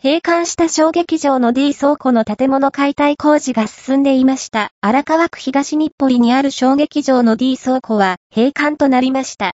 閉館した小劇場の D 倉庫の建物解体工事が進んでいました。荒川区東日暮里にある小劇場の D 倉庫は閉館となりました。